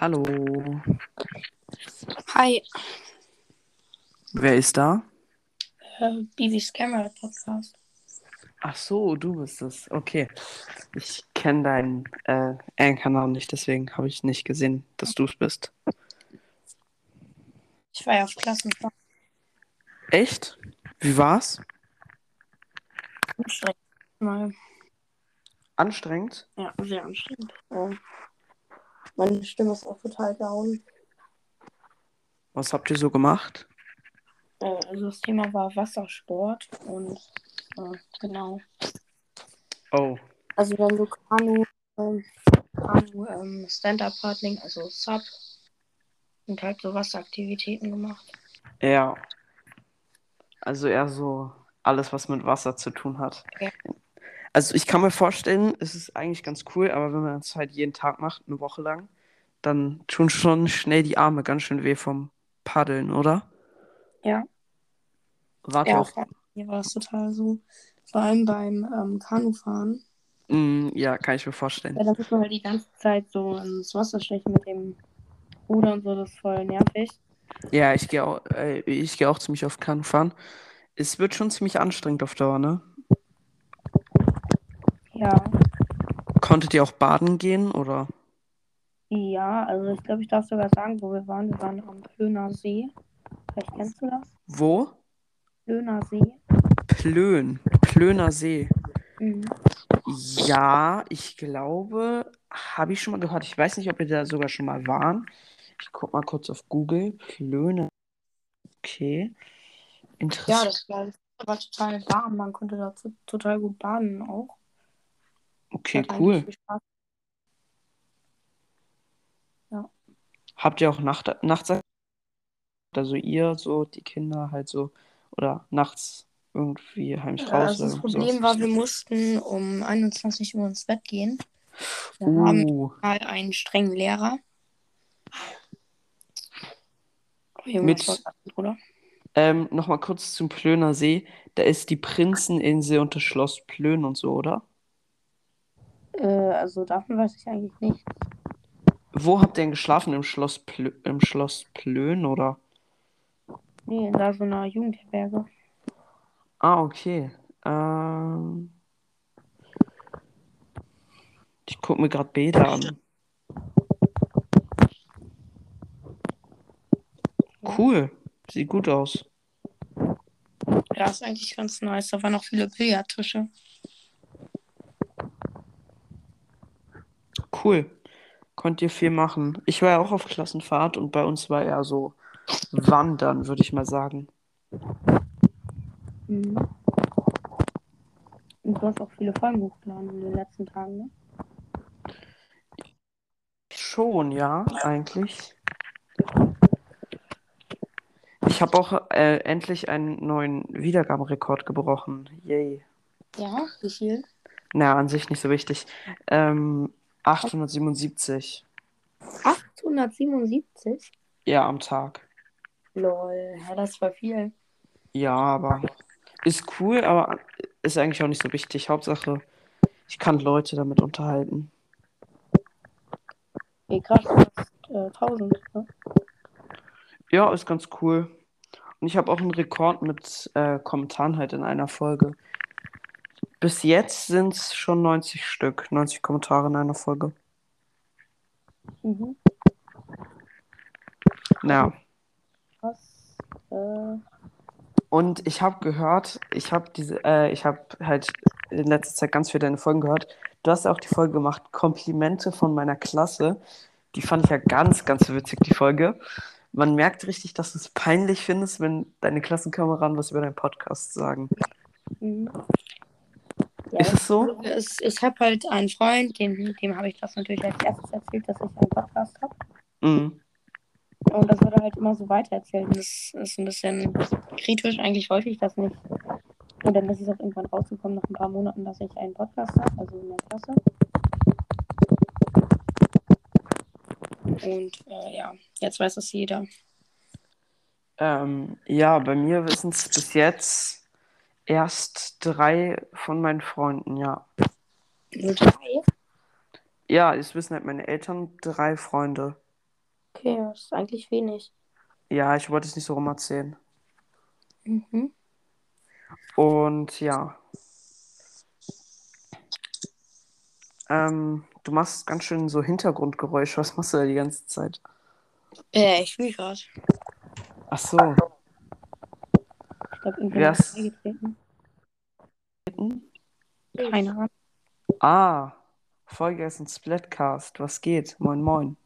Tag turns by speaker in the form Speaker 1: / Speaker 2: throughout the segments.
Speaker 1: Hallo,
Speaker 2: Hi,
Speaker 1: wer ist da?
Speaker 2: äh, Bivis Camera Podcast.
Speaker 1: Ach so, du bist es. Okay. Ich kenne deinen äh, Anchor-Namen nicht, deswegen habe ich nicht gesehen, dass du es bist.
Speaker 2: Ich war ja auf Klassenfahrt.
Speaker 1: Echt? Wie war's?
Speaker 2: Anstrengend. Mal.
Speaker 1: Anstrengend?
Speaker 2: Ja, sehr anstrengend. Ja. Meine Stimme ist auch total down.
Speaker 1: Was habt ihr so gemacht?
Speaker 2: Äh, also das Thema war Wassersport und äh, genau.
Speaker 1: Oh,
Speaker 2: Also dann so Kanu, ähm, Kanu ähm, Stand-Up-Paddling, also Sub und halt so Wasseraktivitäten gemacht.
Speaker 1: ja. Also eher so alles, was mit Wasser zu tun hat.
Speaker 2: Ja.
Speaker 1: Also ich kann mir vorstellen, es ist eigentlich ganz cool, aber wenn man es halt jeden Tag macht, eine Woche lang, dann tun schon schnell die Arme ganz schön weh vom Paddeln, oder?
Speaker 2: Ja,
Speaker 1: ihr
Speaker 2: ja,
Speaker 1: auch
Speaker 2: hier war es total so. Vor allem beim ähm, Kanufahren.
Speaker 1: Mm, ja, kann ich mir
Speaker 2: Ja,
Speaker 1: vorstellen.
Speaker 2: da muss man halt die ganze Zeit so ins Wasser stechen mit dem Ruder und so, das ist voll nervig.
Speaker 1: Ja, ich gehe auch, äh, ich gehe auch ziemlich oft Kanu fahren. Es wird schon ziemlich anstrengend auf Dauer, ne?
Speaker 2: Ja,
Speaker 1: Konntet ihr auch baden gehen oder?
Speaker 2: ja, also ich glaube, ich darf sogar sagen, wo wir waren. Wir waren am Plöner See. Vielleicht kennst du das?
Speaker 1: Wo?
Speaker 2: Plöner See.
Speaker 1: Plön. Plöner See.
Speaker 2: Mhm.
Speaker 1: Ja, ich glaube, habe ich schon mal gehört. Ich weiß nicht, ob wir da sogar schon mal waren. Ich guck mal kurz auf Google. Plöne. Okay.
Speaker 2: Ja,
Speaker 1: Interessant.
Speaker 2: das war, das war total warm. Man konnte da to- total gut baden auch.
Speaker 1: Okay, cool.
Speaker 2: Spaß.
Speaker 1: Habt ihr auch Nacht nachts, also ihr so, die Kinder halt so, oder nachts irgendwie heimlich
Speaker 2: Ja,
Speaker 1: raus
Speaker 2: also das
Speaker 1: oder
Speaker 2: Problem
Speaker 1: sowas?
Speaker 2: war, wir mussten um 21 Uhr ins Bett gehen. Wir haben
Speaker 1: Uh,
Speaker 2: mal einen strengen Lehrer. Oh,
Speaker 1: Mit-
Speaker 2: Bruder?
Speaker 1: ähm, nochmal kurz zum Plöner See. Da ist die Prinzeninsel und das Schloss Plön und so, oder?
Speaker 2: Äh, also davon weiß ich eigentlich nicht.
Speaker 1: Wo habt ihr denn geschlafen? Im Schloss Plö im Schloss Plön, oder?
Speaker 2: Nee, in da so einer Jugendherberge.
Speaker 1: Ah, okay. Ähm, ich gucke mir gerade Bilder an. Cool. Sieht gut aus.
Speaker 2: Ja, ist eigentlich ganz nice. Da waren noch viele Billardtische.
Speaker 1: Cool. Konnt ihr viel machen. Ich war ja auch auf Klassenfahrt und bei uns war eher so Wandern, würde ich mal sagen.
Speaker 2: Mhm. Und du hast auch viele Folgen hochgeladen in den letzten Tagen, ne?
Speaker 1: Schon, ja, eigentlich. Ich habe auch äh, endlich einen neuen Wiedergabenrekord gebrochen. Yay.
Speaker 2: Ja, wie viel?
Speaker 1: Na, an sich nicht so wichtig. Ähm, 877.
Speaker 2: 877?
Speaker 1: Ja, am Tag.
Speaker 2: Lol, ja, das war viel.
Speaker 1: Ja, aber ist cool, aber ist eigentlich auch nicht so wichtig. Hauptsache, ich kann Leute damit unterhalten.
Speaker 2: Nee, krass, äh, 1000, ne?
Speaker 1: Ja, ist ganz cool. Und ich habe auch einen Rekord mit äh, Kommentaren halt in einer Folge. Bis jetzt sind es schon 90 Stück, 90 Kommentare in einer Folge.
Speaker 2: Mhm.
Speaker 1: Naja.
Speaker 2: Krass. Äh,
Speaker 1: Und ich habe gehört, ich habe diese, äh, ich habe halt in letzter Zeit ganz viel deine Folgen gehört. Du hast auch die Folge gemacht, Komplimente von meiner Klasse. Die fand ich ja ganz, ganz witzig, die Folge. Man merkt richtig, dass du es peinlich findest, wenn deine Klassenkameraden was über deinen Podcast sagen.
Speaker 2: mhm.
Speaker 1: Ist es so?
Speaker 2: Es, ich habe halt einen Freund, dem, dem habe ich das natürlich als erstes erzählt, dass ich einen Podcast habe.
Speaker 1: Mhm.
Speaker 2: Und das wird er halt immer so weitererzählt. Und Das ist ein bisschen kritisch. Eigentlich wollte ich das nicht. Und dann ist es auch irgendwann rausgekommen, nach ein paar Monaten, dass ich einen Podcast habe, also in der Klasse. Und äh, ja, jetzt weiß es jeder.
Speaker 1: Ähm, ja, bei mir wissen es bis jetzt erst drei von meinen Freunden, ja.
Speaker 2: Nur drei?
Speaker 1: Ja, es wissen halt meine Eltern, drei Freunde.
Speaker 2: Okay, das ist eigentlich wenig.
Speaker 1: Ja, ich wollte es nicht so rum erzählen.
Speaker 2: Mhm.
Speaker 1: Und ja. Ähm, du machst ganz schön so Hintergrundgeräusche. Was machst du da die ganze Zeit?
Speaker 2: Äh, ich spiele gerade.
Speaker 1: Ach so.
Speaker 2: Ich glaube, irgendwann ist- eingetreten. Keine Ahnung.
Speaker 1: Ah, Folge ist ein Splatcast. Was geht? Moin, moin.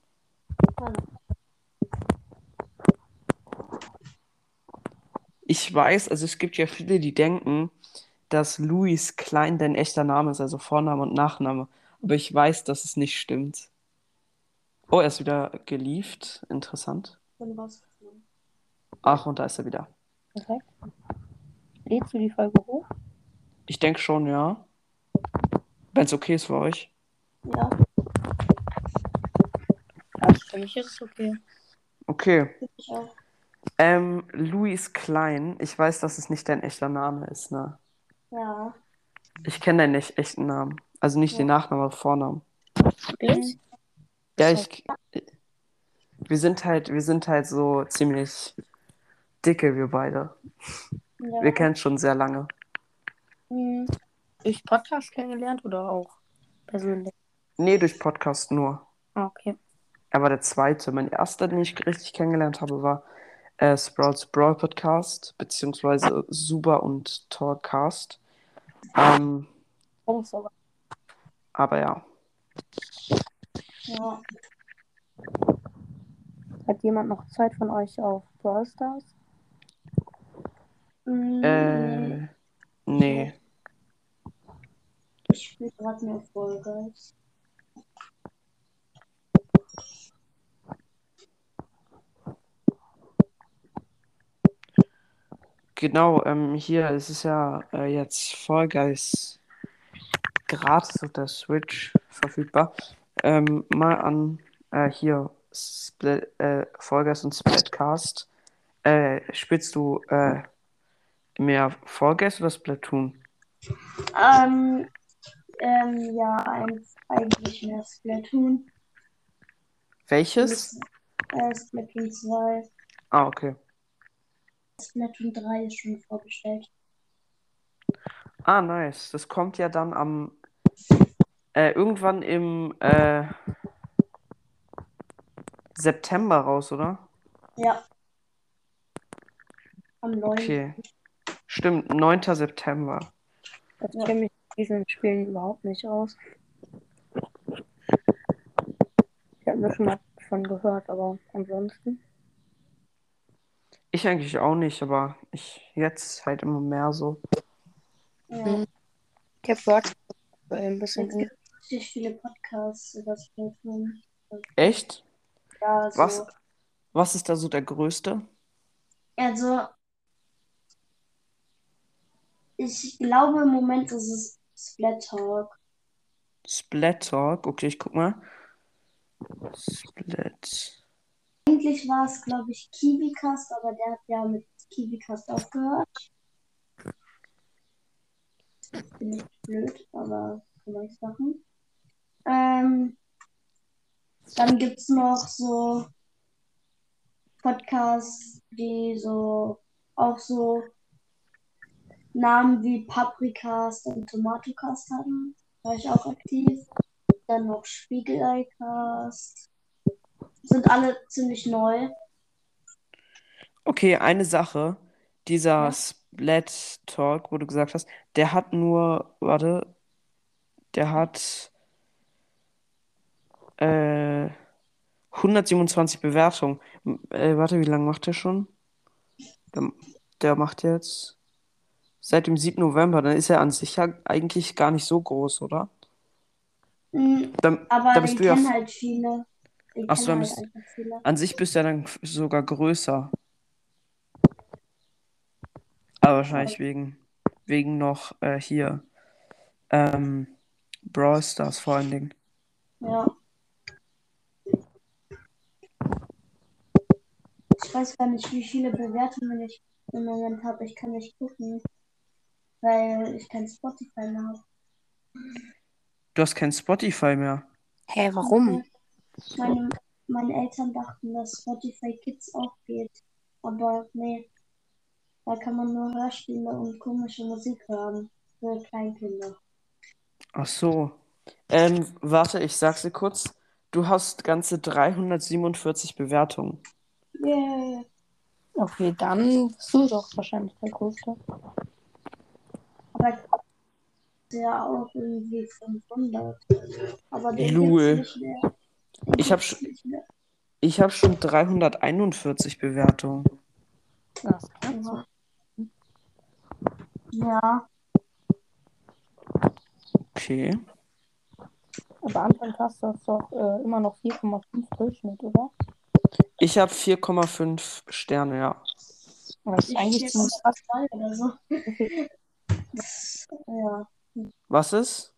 Speaker 1: Ich weiß, also es gibt ja viele, die denken, dass Louis Klein dein echter Name ist, also Vorname und Nachname. Aber ich weiß, dass es nicht stimmt. Oh, er ist wieder gelieft. Interessant. Ach, und da ist er wieder.
Speaker 2: Perfekt. Lädst du die Folge hoch?
Speaker 1: Ich denke schon, ja. Wenn es okay ist für euch.
Speaker 2: Ja. Also für mich ist es okay.
Speaker 1: Okay.
Speaker 2: Ich auch.
Speaker 1: Ähm, Louis Klein. Ich weiß, dass es nicht dein echter Name ist, ne?
Speaker 2: Ja.
Speaker 1: Ich kenne deinen nicht echten Namen. Also nicht den Nachnamen, aber Vornamen.
Speaker 2: Wirklich?
Speaker 1: Ja, ich. Wir sind halt, wir sind halt so ziemlich dicke, wir beide.
Speaker 2: Ja.
Speaker 1: Wir kennen schon sehr lange.
Speaker 2: Hm. Durch Podcast kennengelernt oder auch persönlich?
Speaker 1: Nee, durch Podcast nur.
Speaker 2: Ah, okay.
Speaker 1: Er war der zweite. Mein erster, den ich richtig kennengelernt habe, war äh, Sprouts Brawl Podcast, beziehungsweise Super und Talkcast. Ähm,
Speaker 2: sogar.
Speaker 1: aber ja.
Speaker 2: Ja. Hat jemand noch Zeit von euch auf Brawl Stars?
Speaker 1: Äh, nee.
Speaker 2: Ich spiele gerade nur Fall Guys.
Speaker 1: Genau, ähm, hier es ist ja äh, jetzt Fall Guys gratis auf der Switch verfügbar. Ähm, mal an äh, hier Split, äh, Fall Guys und Splatcast. Äh, spielst du äh, mehr Fall Guys oder Splatoon?
Speaker 3: Ähm, ähm, ja, eigentlich mehr Splatoon.
Speaker 1: Welches?
Speaker 3: Äh, Splatoon 2.
Speaker 1: Ah, okay.
Speaker 3: Splatoon 3 ist schon vorgestellt.
Speaker 1: Ah, nice. Das kommt ja dann am äh, irgendwann im äh, September raus, oder?
Speaker 3: Ja. Am 9.
Speaker 1: Okay. Stimmt, 9. September.
Speaker 2: Ich
Speaker 3: Ja.
Speaker 2: kenne mich in diesen Spielen überhaupt nicht aus. Ich habe nur schon mal davon gehört, aber ansonsten.
Speaker 1: Ich eigentlich auch nicht, aber ich jetzt halt immer mehr so.
Speaker 3: Ja.
Speaker 2: Ich habe gehört, dass ein bisschen
Speaker 3: Es gibt richtig viele Podcasts über Splatoon.
Speaker 1: Echt?
Speaker 3: Ja, so.
Speaker 1: Was, was ist da so der größte?
Speaker 3: Also, ich glaube im Moment ist es Splat Talk.
Speaker 1: Splat Talk. Okay, ich guck mal. Splat.
Speaker 3: Eigentlich war es, glaube ich, KiwiCast, aber der hat ja mit KiwiCast aufgehört. Bin ich blöd, aber nichts machen. Ähm, dann gibt es noch so Podcasts, die so auch so Namen wie Paprikast und Tomatocast hatten. Da war ich auch aktiv. Dann noch Spiegelecast. Sind alle ziemlich neu.
Speaker 1: Okay, eine Sache. Dieser
Speaker 3: Ja.
Speaker 1: Splat Talk, wo du gesagt hast, der hat nur, warte, der hat äh, 127 Bewertungen. Äh, warte, wie lange macht der schon? Der, der macht jetzt seit dem 7. November. Dann ist er an sich ja eigentlich gar nicht so groß, oder?
Speaker 3: Mm,
Speaker 1: Dann,
Speaker 3: Aber
Speaker 1: da bist du ja
Speaker 3: halt viele. Den
Speaker 1: Ach so,
Speaker 3: kennen
Speaker 1: dann
Speaker 3: halt
Speaker 1: bist-
Speaker 3: viele.
Speaker 1: an sich bist du ja dann sogar größer. Aber wahrscheinlich wegen, wegen noch äh, hier ähm, Brawl Stars vor allen Dingen.
Speaker 3: Ja. Ich weiß gar nicht, wie viele Bewertungen ich im Moment habe. Ich kann nicht gucken, weil ich kein Spotify mehr habe.
Speaker 1: Du hast kein Spotify mehr.
Speaker 2: Hä, warum?
Speaker 3: Meine, meine Eltern dachten, dass Spotify Kids auch geht. Aber nee, da kann man nur Hörspiele und komische Musik hören für Kleinkinder.
Speaker 1: Ach so. Ähm, warte, ich sag's dir kurz. Du hast ganze 347 Bewertungen.
Speaker 3: Yay.
Speaker 2: Okay, dann bist du doch wahrscheinlich der Größte.
Speaker 3: Aber ja auch irgendwie 500. Aber den
Speaker 1: Lul.
Speaker 3: nicht mehr. Den
Speaker 1: Ich hab
Speaker 3: gibt's
Speaker 1: sch-
Speaker 3: nicht mehr.
Speaker 1: Ich habe schon 341 Bewertungen.
Speaker 2: Das kannst du.
Speaker 3: Ja,
Speaker 1: Okay.
Speaker 2: Aber Anfang hast du doch äh, immer noch 4,5 Durchschnitt, oder?
Speaker 1: Ich habe 4,5 Sterne, ja.
Speaker 2: Das ist
Speaker 3: ich
Speaker 2: eigentlich ziemlich
Speaker 3: fast zwei oder so. Ja,
Speaker 1: Was ist?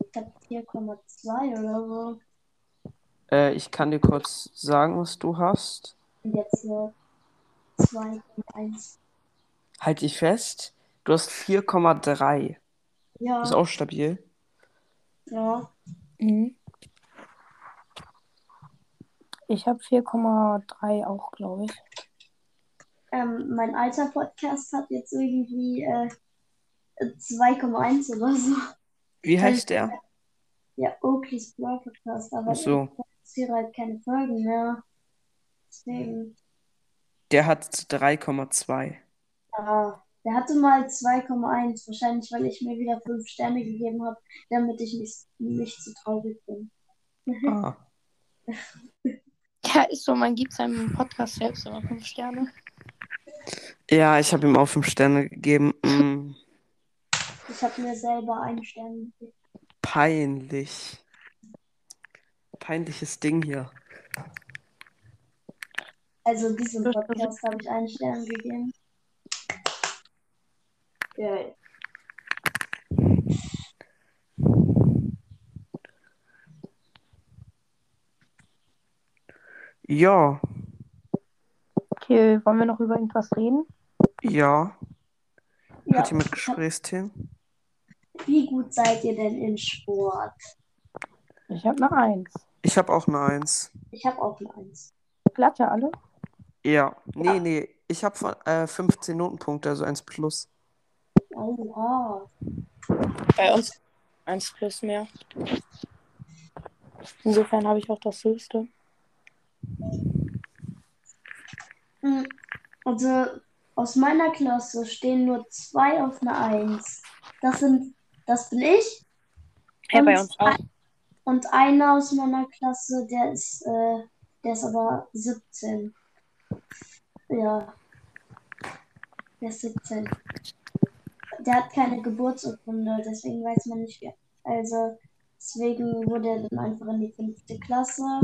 Speaker 3: ich hab 4,2 oder so.
Speaker 1: Äh, ich kann dir kurz sagen, was du hast.
Speaker 3: Und jetzt hier 2,1.
Speaker 1: Halt dich fest. Du hast 4,3.
Speaker 3: Ja,
Speaker 1: Ist auch stabil.
Speaker 3: ja.
Speaker 2: Mhm. Ich habe 4,3 auch, glaube ich.
Speaker 3: Ähm, mein alter Podcast hat jetzt irgendwie äh, 2,1 oder so.
Speaker 1: Wie heißt der?
Speaker 3: Ja, Oakley's Brawl Podcast, aber
Speaker 1: Ach so.
Speaker 3: ich halt keine Folgen mehr. Deswegen,
Speaker 1: Der hat 3,2.
Speaker 3: ja, der hatte mal 2,1, wahrscheinlich weil ich mir wieder 5 Sterne gegeben habe, damit ich nicht, nicht zu traurig bin.
Speaker 1: Ah.
Speaker 2: Ja, ist so, man gibt seinem Podcast selbst immer 5 Sterne.
Speaker 1: Ja, ich habe ihm auch 5 Sterne gegeben.
Speaker 3: Ich habe mir selber einen Stern gegeben.
Speaker 1: peinlich. Peinliches Ding hier.
Speaker 3: Also diesem Podcast habe ich einen Stern gegeben. Ja,
Speaker 1: Ja,
Speaker 2: Okay, wollen wir noch über irgendwas reden?
Speaker 1: ja.
Speaker 3: ja.
Speaker 1: Hat jemand Gesprächsthemen?
Speaker 3: Wie gut seid ihr denn in Sport?
Speaker 2: Ich habe eine 1.
Speaker 1: Ich habe auch eine Eins.
Speaker 3: Ich habe auch eine Eins.
Speaker 2: Glatte alle?
Speaker 1: Ja. Nee, nee. Ich habe von äh, 15 Notenpunkte, also 1 plus.
Speaker 3: Oha.
Speaker 2: Bei uns 1 plus mehr. Insofern habe ich auch das höchste.
Speaker 3: Hm, Also aus meiner Klasse stehen nur zwei auf einer Eins. Das sind, das bin ich.
Speaker 2: Ja, bei
Speaker 3: Und
Speaker 2: uns auch.
Speaker 3: Und einer aus meiner Klasse, der ist, äh, der ist aber 17. Ja. Der ist 17. Der hat keine Geburtsurkunde, deswegen weiß man nicht, wie. Also, deswegen wurde er dann einfach in die fünfte Klasse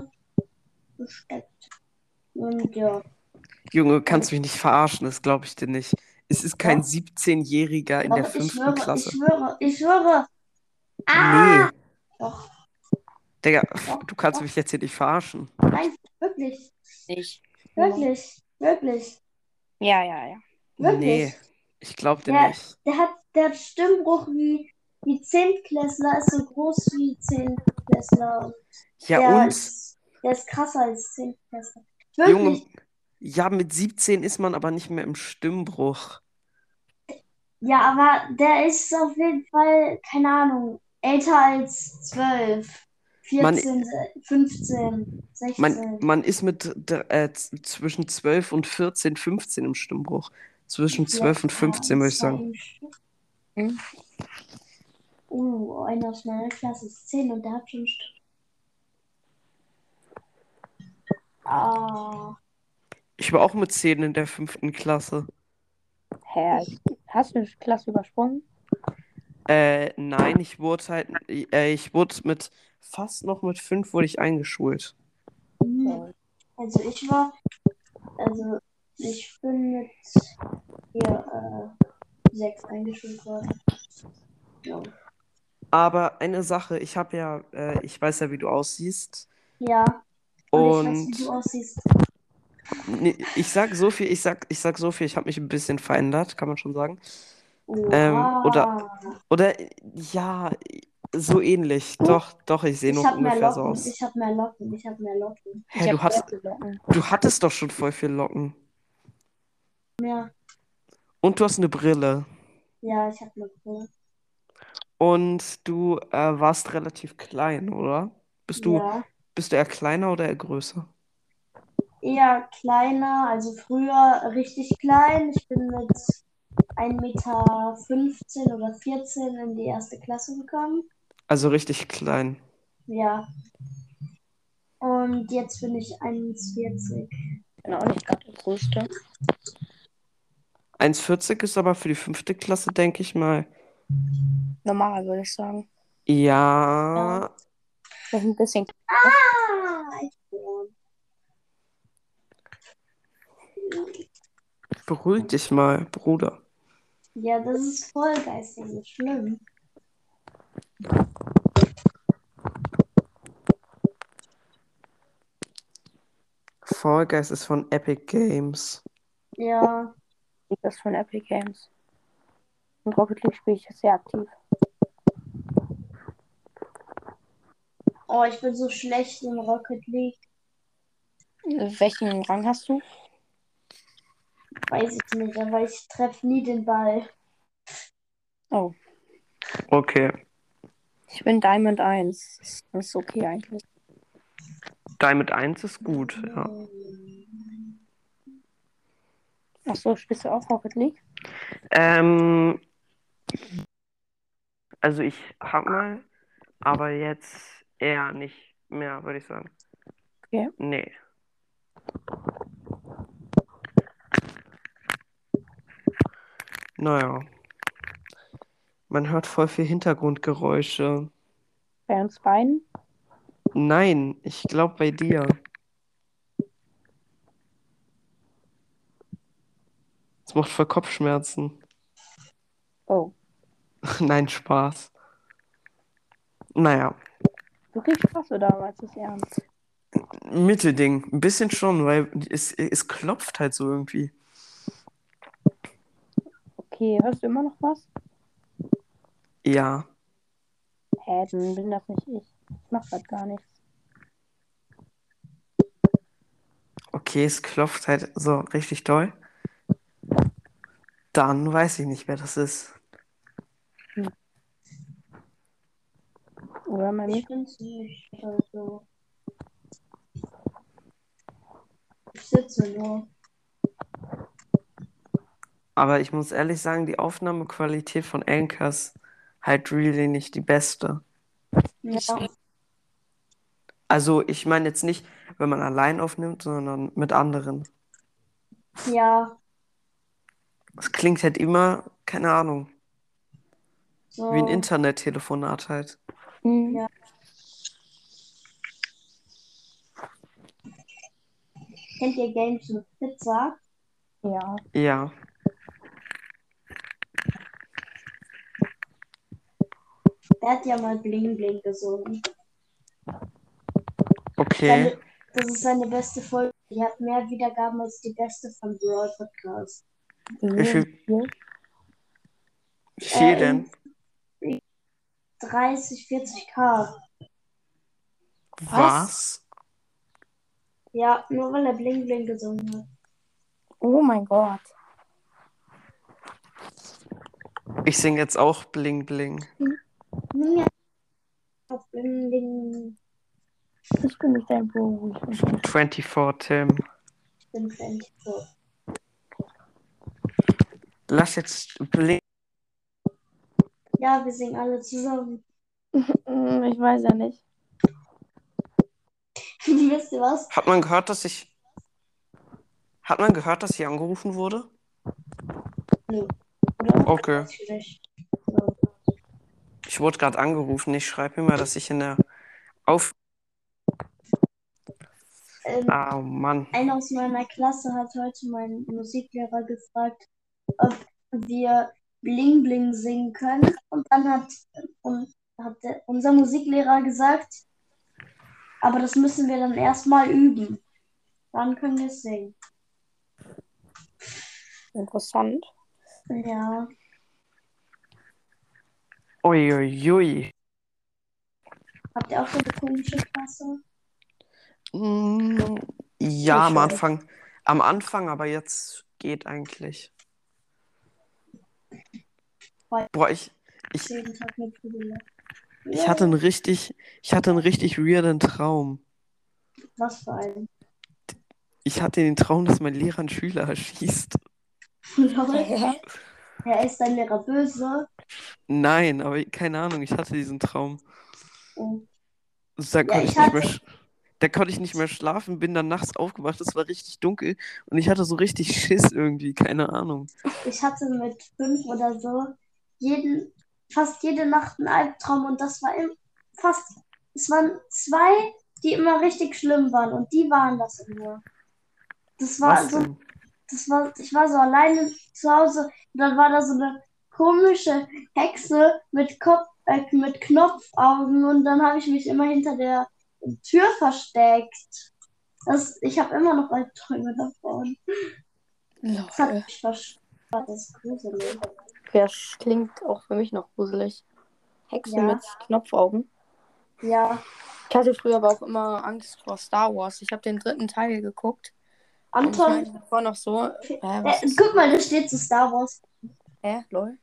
Speaker 3: gesteckt. Und ja.
Speaker 1: Junge, kannst mich nicht verarschen, das glaube ich dir nicht. Es ist kein
Speaker 3: Ja.
Speaker 1: 17-Jähriger in der
Speaker 3: Doch, ich
Speaker 1: fünften
Speaker 3: schwöre,
Speaker 1: Klasse.
Speaker 3: ich schwöre, ich schwöre. Ah!
Speaker 1: Nee,
Speaker 3: Doch,
Speaker 1: Digga, du kannst mich jetzt hier nicht verarschen.
Speaker 3: nein, wirklich,
Speaker 2: Ich.
Speaker 3: wirklich, wirklich,
Speaker 2: Ja, ja, ja.
Speaker 3: wirklich.
Speaker 1: Nee, ich glaube dir
Speaker 3: Ja.
Speaker 1: nicht.
Speaker 3: Der hat, der hat Stimmbruch wie, wie Zehntklässler, ist so groß wie Zehntklässler.
Speaker 1: Ja,
Speaker 3: der
Speaker 1: und?
Speaker 3: Ist, der ist krasser als Zehntklässler.
Speaker 1: Junge,
Speaker 3: Wirklich.
Speaker 1: Ja, mit 17 ist man aber nicht mehr im Stimmbruch.
Speaker 3: Ja, aber der ist auf jeden Fall, keine Ahnung, älter als 12,
Speaker 1: Man-
Speaker 3: 14, 15, 16.
Speaker 1: Man, man ist mit äh, zwischen 12 und 14, 15 im Stimmbruch. Zwischen 12 und 15, würde ich sagen.
Speaker 2: Hm?
Speaker 3: Oh, einer aus meiner Klasse ist 10 und der hat schon. St ah,
Speaker 1: Ich war auch mit 10 in der fünften Klasse.
Speaker 2: Hä? Hast du eine Klasse übersprungen?
Speaker 1: Äh, nein, ich wurde halt, äh, ich wurde mit, fast noch mit 5 wurde ich eingeschult.
Speaker 3: hm. also ich war, also ich bin mit hier äh, 6 eingeschult worden. Ja.
Speaker 1: Aber eine Sache, ich habe ja, äh, ich weiß ja, wie du aussiehst.
Speaker 3: Ja, und ich weiß, wie
Speaker 1: Und
Speaker 3: du aussiehst.
Speaker 1: Nee, ich sag so viel, ich sag, ich sag so viel, ich habe mich ein bisschen verändert, kann man schon sagen. Ähm, oder- Oder ja, so ähnlich. Doch, doch, ich sehe noch ungefähr so aus.
Speaker 3: Ich habe mehr Locken. Ich habe mehr Locken.
Speaker 1: Hä,
Speaker 2: ich
Speaker 1: du hast, du hattest doch schon voll viel Locken.
Speaker 3: Ja,
Speaker 1: Und du hast eine Brille.
Speaker 3: ja, ich habe eine Brille.
Speaker 1: Und du äh, warst relativ klein, oder? Bist du,
Speaker 3: Ja,
Speaker 1: bist du eher kleiner oder eher größer?
Speaker 3: Eher kleiner, also früher richtig klein. Ich bin mit 1,15 Meter oder 14 in die erste Klasse gekommen.
Speaker 1: Also richtig klein.
Speaker 3: Ja. Und jetzt bin ich 1,40.
Speaker 2: Ich bin auch nicht gerade der Größte.
Speaker 1: 1,40 ist aber für die fünfte Klasse, denke ich mal.
Speaker 2: Normal, würde ich sagen.
Speaker 1: Ja,
Speaker 2: Das ist ein bisschen.
Speaker 3: Ah, ich bin.
Speaker 1: Beruhig dich mal, Bruder.
Speaker 3: Ja, das ist voll geistig so schlimm.
Speaker 1: Fall Guys ist von Epic Games.
Speaker 3: Ja,
Speaker 2: Das von Epic Games. Und Rocket League spiele ich sehr aktiv.
Speaker 3: oh, ich bin so schlecht in Rocket League.
Speaker 2: Welchen Rang hast du?
Speaker 3: Weiß ich nicht, aber ich treffe nie den Ball.
Speaker 2: Oh,
Speaker 1: Okay.
Speaker 2: ich bin Diamond 1. Das ist okay eigentlich.
Speaker 1: Diamond 1 ist gut, ja.
Speaker 2: Achso, spielst du auch Rocket League?
Speaker 1: Ähm, also ich hab mal, aber jetzt eher nicht mehr, würde ich sagen.
Speaker 2: Okay.
Speaker 1: Nee. Naja. Man hört voll viel Hintergrundgeräusche.
Speaker 2: Bei uns beiden?
Speaker 1: Nein, ich glaube bei dir. Es macht voll Kopfschmerzen.
Speaker 2: Oh,
Speaker 1: Nein, Spaß. Naja,
Speaker 2: du kriegst Spaß oder du es ernst?
Speaker 1: Mittelding. Ein bisschen schon, weil es, es klopft halt so irgendwie.
Speaker 2: Okay, hörst du immer noch was?
Speaker 1: Ja.
Speaker 2: Hä, dann bin das nicht ich. Ich mach grad gar nichts.
Speaker 1: Okay, es klopft halt so richtig doll. Dann weiß ich nicht, wer das ist.
Speaker 2: Oder mein
Speaker 3: Ich bin's nicht. Also. Ich sitze nur.
Speaker 1: Aber ich muss ehrlich sagen, die Aufnahmequalität von Anchor ist halt really nicht die beste.
Speaker 3: Ja,
Speaker 1: Also ich meine jetzt nicht, wenn man allein aufnimmt, sondern mit anderen.
Speaker 3: ja,
Speaker 1: Es klingt halt immer, keine Ahnung,
Speaker 3: so.
Speaker 1: wie ein Internettelefonat halt.
Speaker 2: Hm.
Speaker 3: Ja. Kennt ihr Games mit Pizza?
Speaker 2: Ja.
Speaker 1: Ja.
Speaker 3: Der hat ja mal Bling Bling gesungen.
Speaker 1: Okay.
Speaker 3: Seine, das ist seine beste Folge. Die hat mehr Wiedergaben als die beste von Brawl Podcast.
Speaker 1: Wie viel, wie viel
Speaker 3: Äh,
Speaker 1: denn?
Speaker 3: 30, 40k.
Speaker 1: Was?
Speaker 3: Ja, nur weil er Bling Bling gesungen hat.
Speaker 2: Oh mein Gott.
Speaker 1: Ich singe jetzt auch Bling Bling.
Speaker 3: Ja. Auf.
Speaker 2: Ich bin nicht dein Bruder.
Speaker 1: 24 Tim.
Speaker 3: Ich bin 24.
Speaker 1: Lass jetzt Bling.
Speaker 3: Ja, wir singen alle zusammen.
Speaker 2: Ich weiß ja nicht.
Speaker 3: Wisst ihr was?
Speaker 1: Hat man gehört, dass ich. Hat man gehört, dass ich angerufen wurde?
Speaker 3: Nö. Oder?
Speaker 1: Okay.
Speaker 3: Weiß ich nicht. So.
Speaker 1: Ich wurde gerade angerufen. Ich schreibe mir mal, dass ich in der Auf.
Speaker 3: Ähm,
Speaker 1: Ah, Mann.
Speaker 3: Einer aus meiner Klasse hat heute meinen Musiklehrer gefragt, ob wir Bling Bling singen können. Und dann hat, und hat der, unser Musiklehrer gesagt, aber das müssen wir dann erstmal üben. Dann können wir es singen.
Speaker 2: Interessant.
Speaker 3: Ja,
Speaker 1: Uiuiui.
Speaker 3: Habt ihr auch so eine komische Klasse?
Speaker 1: Mm, ja, am. Anfang. Am Anfang, aber jetzt geht eigentlich. Boah, ich, ich,
Speaker 3: Brille.
Speaker 1: ich hatte einen richtig, ich hatte einen richtig weirden Traum.
Speaker 3: Was für ein.
Speaker 1: Ich hatte den Traum, dass mein Lehrer einen Schüler erschießt.
Speaker 3: Ja, ist dein Lehrer böse?
Speaker 1: Nein, aber keine Ahnung, ich hatte diesen Traum.
Speaker 3: Oh.
Speaker 1: Da konnte
Speaker 3: ich
Speaker 1: ich nicht mehr, sch- da konnte ich nicht mehr schlafen, bin dann nachts aufgewacht, es war richtig dunkel und ich hatte so richtig Schiss irgendwie, keine Ahnung.
Speaker 3: Ich hatte mit fünf oder so jeden, fast jede Nacht einen Albtraum und das war im, fast, es waren zwei, die immer richtig schlimm waren und die waren das immer. Das war
Speaker 1: Was
Speaker 3: so,
Speaker 1: denn?
Speaker 3: Das war, ich war so alleine zu Hause und dann war da so eine komische Hexe mit Kopf, äh, mit Knopfaugen und dann habe ich mich immer hinter der Tür versteckt. Das, ich habe immer noch Albträume davon. Das hat mich verstört. Das ist gruselig.
Speaker 2: Das klingt auch für mich noch gruselig. Hexe
Speaker 3: Ja.
Speaker 2: mit Knopfaugen.
Speaker 3: Ja.
Speaker 2: Ich hatte früher aber auch immer Angst vor Star Wars. Ich habe den dritten Teil geguckt. Ich
Speaker 3: Anton,
Speaker 2: meinte davor noch so, äh,
Speaker 3: äh, guck mal, da steht zu Star Wars.
Speaker 2: Hä, lol.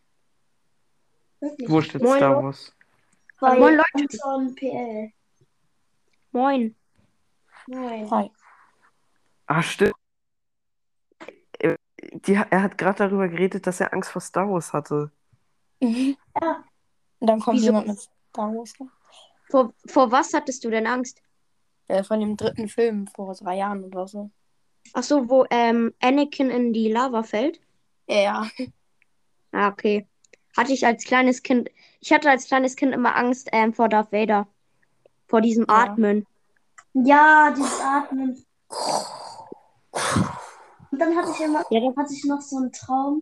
Speaker 3: Wirklich.
Speaker 1: Wo steht
Speaker 4: Moin,
Speaker 1: Star. Wars?
Speaker 3: Bei
Speaker 4: Moin, Leute.
Speaker 3: Anton PL.
Speaker 4: Moin.
Speaker 3: Moin.
Speaker 2: Hi.
Speaker 1: Ah, stimmt. Äh, Die, er hat gerade darüber geredet, dass er Angst vor Star Wars hatte.
Speaker 2: Mhm.
Speaker 3: Ja.
Speaker 2: Und dann kommt
Speaker 4: Wieso?
Speaker 2: jemand mit Star Wars. ne?
Speaker 4: Vor, vor was hattest du denn Angst?
Speaker 2: Äh, von dem dritten Film vor drei Jahren oder so.
Speaker 4: Ach so, wo ähm, Anakin in die Lava fällt?
Speaker 2: Ja.
Speaker 4: Ah, okay. Hatte ich als kleines Kind. Ich hatte als kleines Kind immer Angst ähm, vor Darth Vader. Vor diesem
Speaker 2: Ja.
Speaker 4: Atmen.
Speaker 3: Ja, dieses Atmen. Und dann hatte ich immer,
Speaker 4: Ja, das-
Speaker 3: hatte ich noch so einen Traum.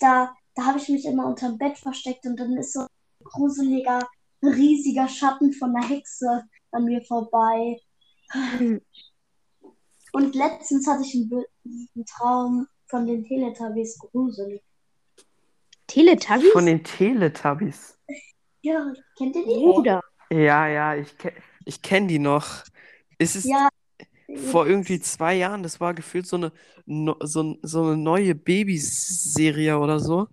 Speaker 3: Da, da habe ich mich immer unterm Bett versteckt und dann ist so ein gruseliger, riesiger Schatten von einer Hexe an mir vorbei. Und letztens hatte ich einen, einen Traum von den Teletubbies gruselig.
Speaker 4: Teletubbies?
Speaker 1: Von den Teletubbies.
Speaker 3: Ja, kennt ihr die?
Speaker 4: Bruder.
Speaker 1: Ja, ja, ich, ke ich kenne die noch. Es ist
Speaker 3: Ja.
Speaker 1: vor irgendwie zwei Jahren, das war gefühlt so eine, no, so, so eine neue Babys-Serie oder so.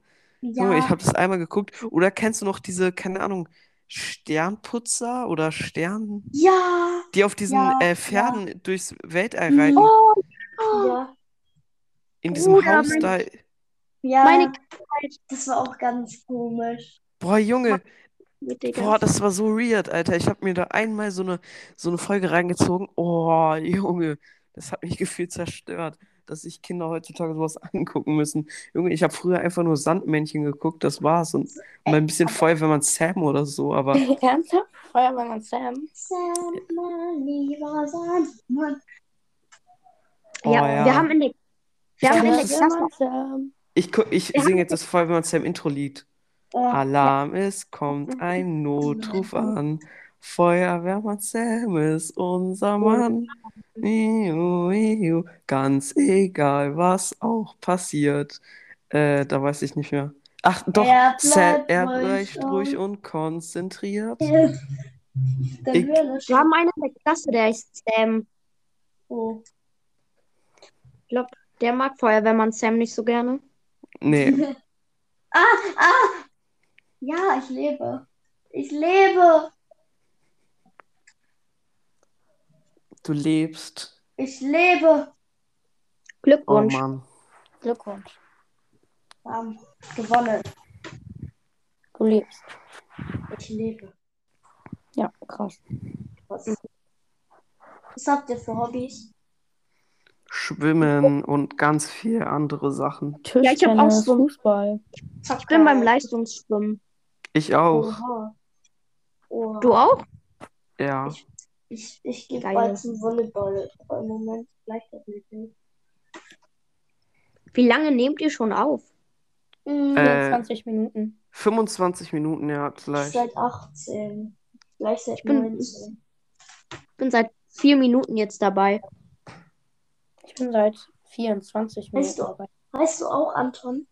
Speaker 1: Junge, ich
Speaker 3: Ja,
Speaker 1: habe das einmal geguckt. Oder kennst du noch diese, keine Ahnung, Sternputzer oder Stern,
Speaker 3: ja,
Speaker 1: die auf diesen
Speaker 3: Ja,
Speaker 1: äh, Pferden durchs Weltall
Speaker 3: Mhm.
Speaker 1: reiten?
Speaker 4: Oh,
Speaker 3: ja,
Speaker 1: In diesem
Speaker 4: Bruder,
Speaker 1: Haus
Speaker 4: mein-
Speaker 1: da.
Speaker 3: ja.
Speaker 4: meine
Speaker 3: Das war auch ganz komisch.
Speaker 1: Boah, Junge,
Speaker 4: Kindheit,
Speaker 1: boah, das war so weird, Alter. Ich habe mir da einmal so eine, so eine Folge reingezogen. Oh, Junge, das hat mich gefühlt zerstört, dass sich Kinder heutzutage sowas angucken müssen. Junge, ich habe früher einfach nur Sandmännchen geguckt, das war's. Und mal ein bisschen Feuerwehrmann Sam oder so, aber
Speaker 2: Ernsthaft? Feuerwehrmann Sam?
Speaker 3: Sandmann, lieber Sandmann.
Speaker 1: oh
Speaker 4: ja,
Speaker 1: ja.
Speaker 4: wir haben in der, wir haben in der
Speaker 1: ist-
Speaker 4: Klasse.
Speaker 2: Sam.
Speaker 1: Ich, ich singe jetzt das Feuerwehrmann Sam Intro-Lied.
Speaker 3: Oh,
Speaker 1: Alarm, es kommt ein Notruf an. Feuerwehrmann Sam ist unser Mann. Iu, iu. Ganz egal, was auch passiert. Äh, da weiß ich nicht mehr. Ach, doch,
Speaker 3: Er
Speaker 1: Sam,
Speaker 3: bleibt
Speaker 1: er
Speaker 3: ruhig
Speaker 1: bleibt ruhig
Speaker 3: und-
Speaker 1: und konzentriert.
Speaker 4: Wir haben einen in der Klasse, der ist Sam.
Speaker 3: Oh.
Speaker 4: Ich glaube, der mag Feuerwehrmann Sam nicht so gerne.
Speaker 1: Nee,
Speaker 3: Ah, ah! Ja, ich lebe. Ich lebe.
Speaker 1: Du lebst.
Speaker 3: Ich lebe.
Speaker 1: Oh
Speaker 4: Glückwunsch.
Speaker 1: Mann.
Speaker 2: Glückwunsch.
Speaker 3: Wir haben gewonnen.
Speaker 2: Du lebst.
Speaker 3: Ich lebe.
Speaker 2: Ja, krass.
Speaker 3: Was, was habt ihr für Hobbys?
Speaker 1: Schwimmen und ganz viele andere Sachen.
Speaker 4: Ja, ich hab auch so-
Speaker 2: Fußball.
Speaker 4: Ich bin beim Leistungsschwimmen.
Speaker 1: Ich auch.
Speaker 3: Oha. Oha.
Speaker 4: Du auch?
Speaker 1: Ja.
Speaker 3: Ich, ich gehe
Speaker 4: Geil.
Speaker 3: bald zum Volleyball. Aber im Moment Leichtathletik. nicht.
Speaker 4: Wie lange nehmt ihr schon auf?
Speaker 3: Mhm.
Speaker 1: Äh,
Speaker 2: 20 Minuten.
Speaker 1: 25 Minuten, ja, gleich.
Speaker 3: Seit 18. Gleich seit
Speaker 4: bin-
Speaker 3: 19.
Speaker 4: Ich bin seit vier Minuten jetzt dabei.
Speaker 2: Ich bin seit 24 Minuten
Speaker 3: Weißt du-
Speaker 2: dabei.
Speaker 3: Heißt du auch Anton?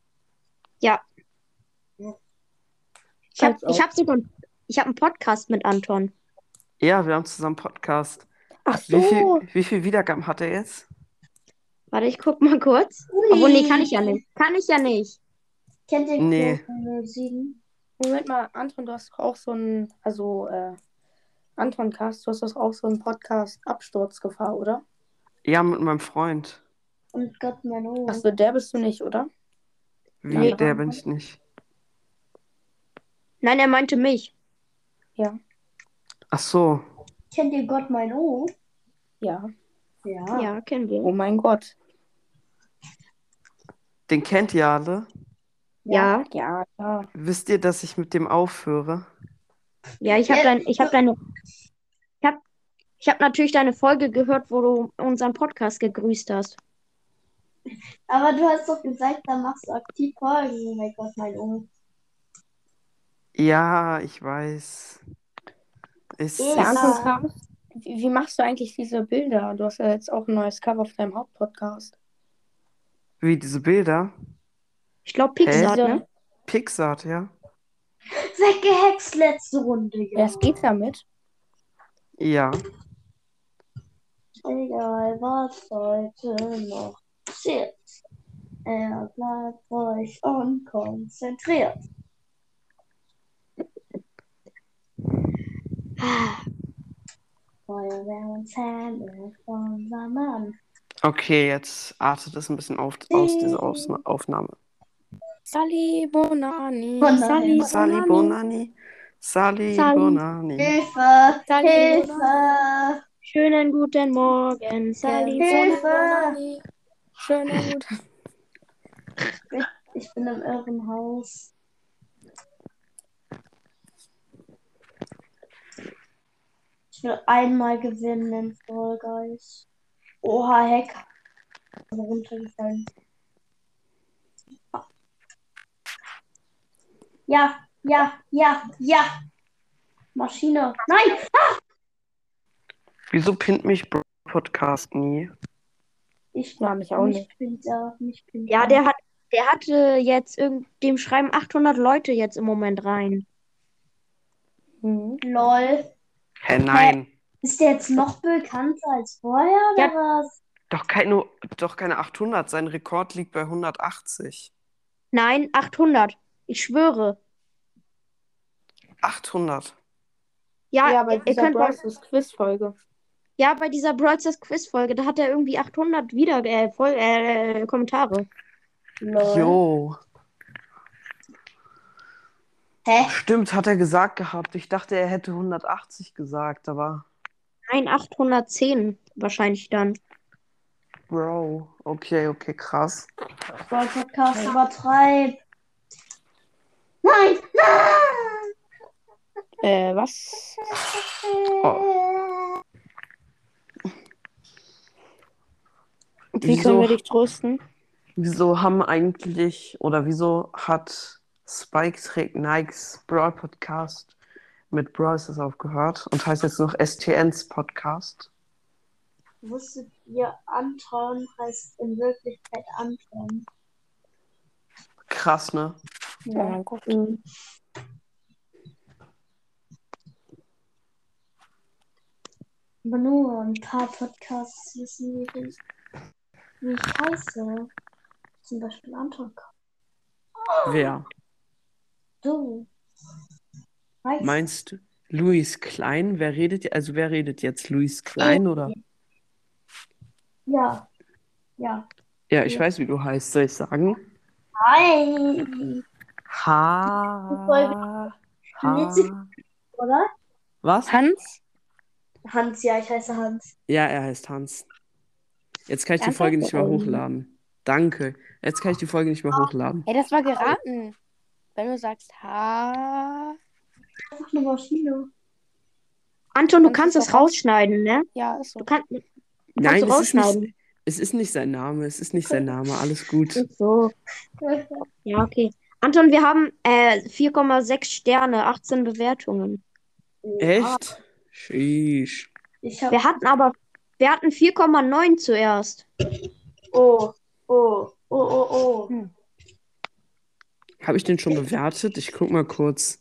Speaker 4: Ich habe
Speaker 2: auch.
Speaker 4: ich hab sogar ich hab einen Podcast mit Anton.
Speaker 1: Ja, wir haben zusammen Podcast.
Speaker 2: Ach
Speaker 1: Wie
Speaker 2: so.
Speaker 1: viel, wie viel Wiedergaben hat er jetzt?
Speaker 4: Warte, ich guck mal kurz. Obwohl, nee, kann ich ja nicht. Kann ich ja nicht.
Speaker 3: Kennt ihr
Speaker 1: Nee.
Speaker 3: 07?
Speaker 2: Moment mal, Anton, du hast auch so ein, also, äh, Anton Cast, du hast doch auch so einen Podcast Absturzgefahr, oder?
Speaker 1: Ja, mit meinem Freund.
Speaker 3: Und Gott, mein Ohr.
Speaker 2: Achso, der bist du nicht, oder?
Speaker 1: Wie,
Speaker 2: Nee.
Speaker 1: der bin ich nicht.
Speaker 4: Nein, er meinte mich.
Speaker 2: Ja.
Speaker 1: Ach so.
Speaker 3: Kennt ihr Gott, mein Ohr?
Speaker 2: Ja.
Speaker 3: Ja.
Speaker 4: Ja, kennen wir.
Speaker 2: Oh mein Gott.
Speaker 1: Den kennt ihr alle.
Speaker 4: Ja,
Speaker 2: Ja, ja.
Speaker 1: Wisst ihr, dass ich mit dem aufhöre?
Speaker 4: ja, ich habe dein, ich habe deine, ich habe, ich habe natürlich deine Folge gehört, wo du unseren Podcast gegrüßt hast.
Speaker 3: Aber du hast doch gesagt, da machst du aktiv Folgen. Mein Gott, mein Ohr.
Speaker 1: Ja, ich weiß.
Speaker 3: Ja.
Speaker 1: Ist,
Speaker 2: Anton Cast, wie, wie machst du eigentlich diese Bilder? Du hast ja jetzt auch ein neues Cover auf deinem Hauptpodcast.
Speaker 1: wie diese Bilder.
Speaker 4: Ich glaube Pixar,
Speaker 2: Diese-
Speaker 4: ne?
Speaker 1: Pixart, ja.
Speaker 3: Weggehext letzte Runde,
Speaker 2: Ja,
Speaker 3: ja.
Speaker 2: es geht damit.
Speaker 1: Ja.
Speaker 3: Egal, was heute noch passiert. Er bleibt ruhig und konzentriert. Feuerwehr und Zähne von unser Mann.
Speaker 1: Okay, jetzt artet es ein bisschen auf, aus, diese Ausna Aufnahme.
Speaker 2: Sally Bonani.
Speaker 3: Bonani.
Speaker 1: Sali
Speaker 2: Bonani.
Speaker 1: Bonani. Sali
Speaker 4: Sali.
Speaker 1: Bonani.
Speaker 3: Hilfe!
Speaker 2: Sally
Speaker 3: Hilfe!
Speaker 4: Schönen guten Morgen, Sally.
Speaker 3: Hilfe!
Speaker 2: Bonani. Schöner gut.
Speaker 3: Ich bin im Irrenhaus. Ich will einmal gewinnen in Fall Guys. Oha, Heck. Runtergefallen. Ja, ja, ja, ja. Maschine. Nein!
Speaker 1: Wieso pinnt mich Bro Podcast nie?
Speaker 3: Ich
Speaker 2: Ja, mich auch nicht.
Speaker 3: Bin da, mich bin
Speaker 4: Ja, der hat, der hatte jetzt irgend, dem schreiben 800 Leute jetzt im Moment rein.
Speaker 2: Mhm.
Speaker 3: Lol.
Speaker 1: Hä, nein.
Speaker 3: Ist der jetzt noch bekannter als vorher oder
Speaker 4: Ja.
Speaker 3: was?
Speaker 1: Doch, kein, nur, doch keine 800. Sein Rekord liegt bei 180.
Speaker 4: Nein, 800. Ich schwöre.
Speaker 1: 800.
Speaker 4: Ja,
Speaker 2: Ja, bei dieser
Speaker 4: könnt mal,
Speaker 2: Bros. Quiz-Folge.
Speaker 4: ja, bei dieser Brawl Stars Quiz-Folge, da hat er irgendwie 800 wieder, äh, voll, äh, Kommentare.
Speaker 1: Jo.
Speaker 3: Hä?
Speaker 1: Stimmt, hat er gesagt gehabt. Ich dachte, er hätte 180 gesagt, aber
Speaker 4: Nein, 810 wahrscheinlich dann.
Speaker 1: Bro. Okay, okay, krass.
Speaker 3: Brawl Podcast übertreib. Nein! Nein!
Speaker 2: Äh, was?
Speaker 1: Oh.
Speaker 2: Wie
Speaker 1: Wieso?
Speaker 2: können wir dich trösten?
Speaker 1: Wieso haben eigentlich oder wieso hat Spike trägt Nikes Brawl Podcast mit Brawl Stars aufgehört und heißt jetzt noch STNs Podcast?
Speaker 3: Wusstet ihr, Anton heißt in Wirklichkeit Anton?
Speaker 1: Krass, ne?
Speaker 2: Oh mein Gott.
Speaker 3: Aber nur ein paar Podcasts wissen, wie ich, wie ich heiße. Zum Beispiel Anton.
Speaker 1: Wer?
Speaker 3: Du. Weißt
Speaker 1: Meinst du Luis Klein? Wer redet, also wer redet jetzt? Luis Klein oder?
Speaker 3: Ja. Ja.
Speaker 1: Ja, ich weiß, wie du heißt, soll ich sagen?
Speaker 3: Hi.
Speaker 1: Ha. Ha.
Speaker 3: Oder?
Speaker 1: Was?
Speaker 2: Hans?
Speaker 3: Hans, ja, ich heiße Hans.
Speaker 1: Ja, er heißt Hans. Jetzt kann ich die
Speaker 2: Ernsthaft?
Speaker 1: Folge nicht mehr hochladen. Danke. Jetzt kann ich die Folge nicht mehr hochladen.
Speaker 2: Ey, das war geraten. Wenn du sagst Ha.
Speaker 3: Einfach eine Maschine.
Speaker 4: Anton, du
Speaker 2: Kannst
Speaker 4: kannst es
Speaker 2: es raus-
Speaker 4: rausschneiden, ne?
Speaker 2: Ja, ist so.
Speaker 4: Du kannst, du
Speaker 1: Nein,
Speaker 4: kannst
Speaker 1: es ist,
Speaker 4: rausschneiden.
Speaker 1: nicht, es ist nicht sein Name. Es ist nicht sein Name. Alles gut.
Speaker 4: So. Ja, okay. Anton, wir haben äh, 4,6 Sterne, 18 Bewertungen.
Speaker 1: Echt? Sheesh.
Speaker 4: Wir hatten aber, wir hatten 4,9 zuerst.
Speaker 3: Oh, oh, oh, oh, oh.
Speaker 1: Habe ich den schon bewertet? Ich guck mal kurz.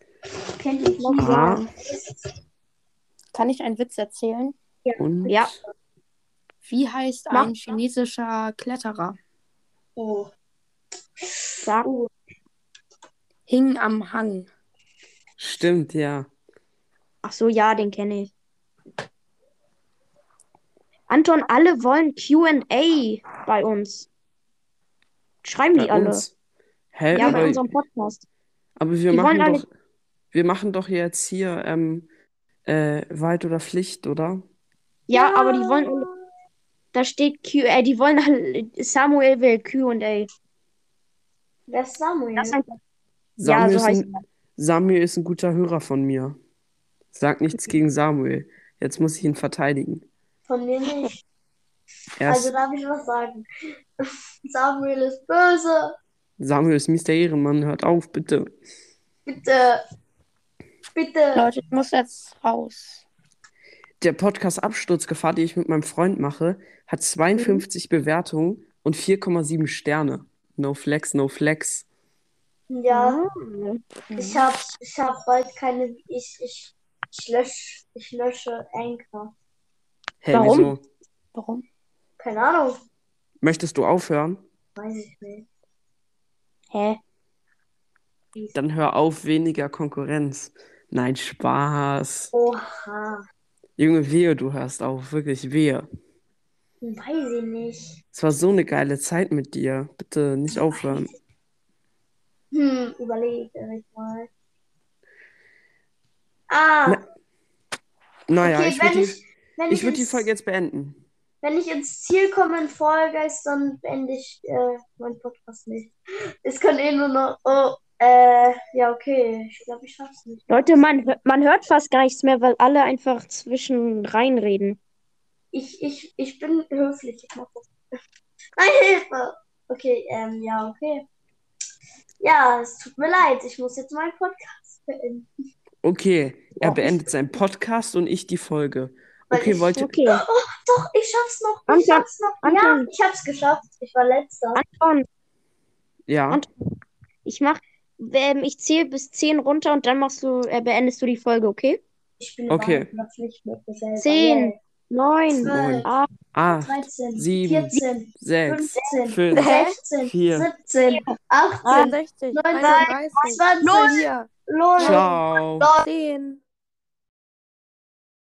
Speaker 1: Ah?
Speaker 2: Kann ich einen Witz erzählen?
Speaker 1: Und
Speaker 4: Ja.
Speaker 2: Wie heißt
Speaker 4: Mach.
Speaker 2: ein chinesischer Kletterer?
Speaker 3: Oh.
Speaker 4: Sag.
Speaker 2: Hing am Hang.
Speaker 1: stimmt, ja.
Speaker 4: Ach so, ja, den kenne ich. Anton, alle wollen QA bei uns. Schreiben die
Speaker 1: Bei
Speaker 4: alle.
Speaker 1: uns. Hä,
Speaker 4: Ja, bei
Speaker 1: aber,
Speaker 4: unserem Podcast.
Speaker 1: aber wir machen
Speaker 4: wollen alle-
Speaker 1: doch, wir machen doch jetzt hier ähm, äh, Wald oder Pflicht, oder?
Speaker 4: Ja, aber die wollen. Da steht QA, die wollen. Samuel will QA.
Speaker 3: Wer ist Samuel?
Speaker 4: Das ist einfach.
Speaker 1: Samuel,
Speaker 4: so
Speaker 1: ist
Speaker 4: heißt
Speaker 1: ein, Samuel ist ein guter Hörer von mir. Sag nichts gegen Samuel. Jetzt muss ich ihn verteidigen.
Speaker 3: Von mir nicht.
Speaker 1: Er
Speaker 3: Also darf ich was sagen. Samuel ist böse.
Speaker 1: Samuel ist Mr. Ehrenmann. Hört auf, bitte.
Speaker 3: Bitte. Bitte.
Speaker 2: Leute, ich muss jetzt raus.
Speaker 1: Der Podcast Absturzgefahr, den ich mit meinem Freund mache, hat 52 Bewertungen und 4,7 Sterne. No flex, no flex.
Speaker 3: Ja,
Speaker 4: Mhm.
Speaker 3: ich hab, ich hab bald keine. Ich, ich, ich lösche, ich lösche Anchor.
Speaker 1: Hey,
Speaker 4: Warum?
Speaker 1: wieso?
Speaker 2: Warum?
Speaker 3: Keine Ahnung.
Speaker 1: Möchtest du aufhören?
Speaker 3: Weiß ich nicht.
Speaker 4: Hä?
Speaker 1: Dann hör auf, weniger Konkurrenz. Nein, Spaß.
Speaker 3: Oha.
Speaker 1: Junge, wehe, du hörst auf. Wirklich, wehe.
Speaker 3: Weiß ich nicht.
Speaker 1: Es war so eine geile Zeit mit dir. Bitte nicht aufhören.
Speaker 3: Hm, überlege ich mal. Ah,
Speaker 1: Na, Naja,
Speaker 3: okay,
Speaker 1: ich würde die,
Speaker 3: ich, wenn
Speaker 1: ich würd die Folge jetzt beenden.
Speaker 3: Wenn ich ins Ziel komme in Fall Guys, dann beende ich äh, meinen Podcast nicht. Es kann eh nur noch. Oh, äh, ja, okay. Ich glaube, ich schaff's nicht.
Speaker 4: Leute, man, man hört fast gar nichts mehr, weil alle einfach zwischen reinreden.
Speaker 3: Ich, ich, ich bin höflich. Ich mach das. Nein, Hilfe! Okay, ähm, ja, okay. Ja, es tut mir leid. Ich muss jetzt meinen Podcast beenden.
Speaker 1: Okay, er
Speaker 3: Oh.
Speaker 1: beendet seinen Podcast und ich die Folge.
Speaker 3: Weil
Speaker 1: Okay,
Speaker 3: ich-
Speaker 1: wollt ihr.
Speaker 4: Okay,
Speaker 3: Doch, ich schaff's noch. Ich
Speaker 4: Anton,
Speaker 3: schaff's noch. Ja,
Speaker 4: Anton.
Speaker 3: ich hab's geschafft. Ich war letzter.
Speaker 4: Anton,
Speaker 1: Ja,
Speaker 4: Und- ich mach, ähm, ich zähle bis 10 runter und dann machst du, äh, beendest du die Folge, okay?
Speaker 3: Ich bin
Speaker 1: Okay.
Speaker 3: nicht mit mir selber.
Speaker 4: Zehn.
Speaker 3: Yay.
Speaker 4: 9,
Speaker 3: Zwölf.
Speaker 4: 8,
Speaker 1: 8,
Speaker 3: 13,
Speaker 1: Sieben.
Speaker 3: 14,
Speaker 1: 6,
Speaker 3: 15,
Speaker 1: 5,
Speaker 3: 16,
Speaker 1: Vier.
Speaker 3: 17, 18,
Speaker 2: 63,
Speaker 3: 19,
Speaker 2: 31,
Speaker 3: 20,
Speaker 2: 4,
Speaker 3: LOL,
Speaker 1: ciao.
Speaker 2: 10.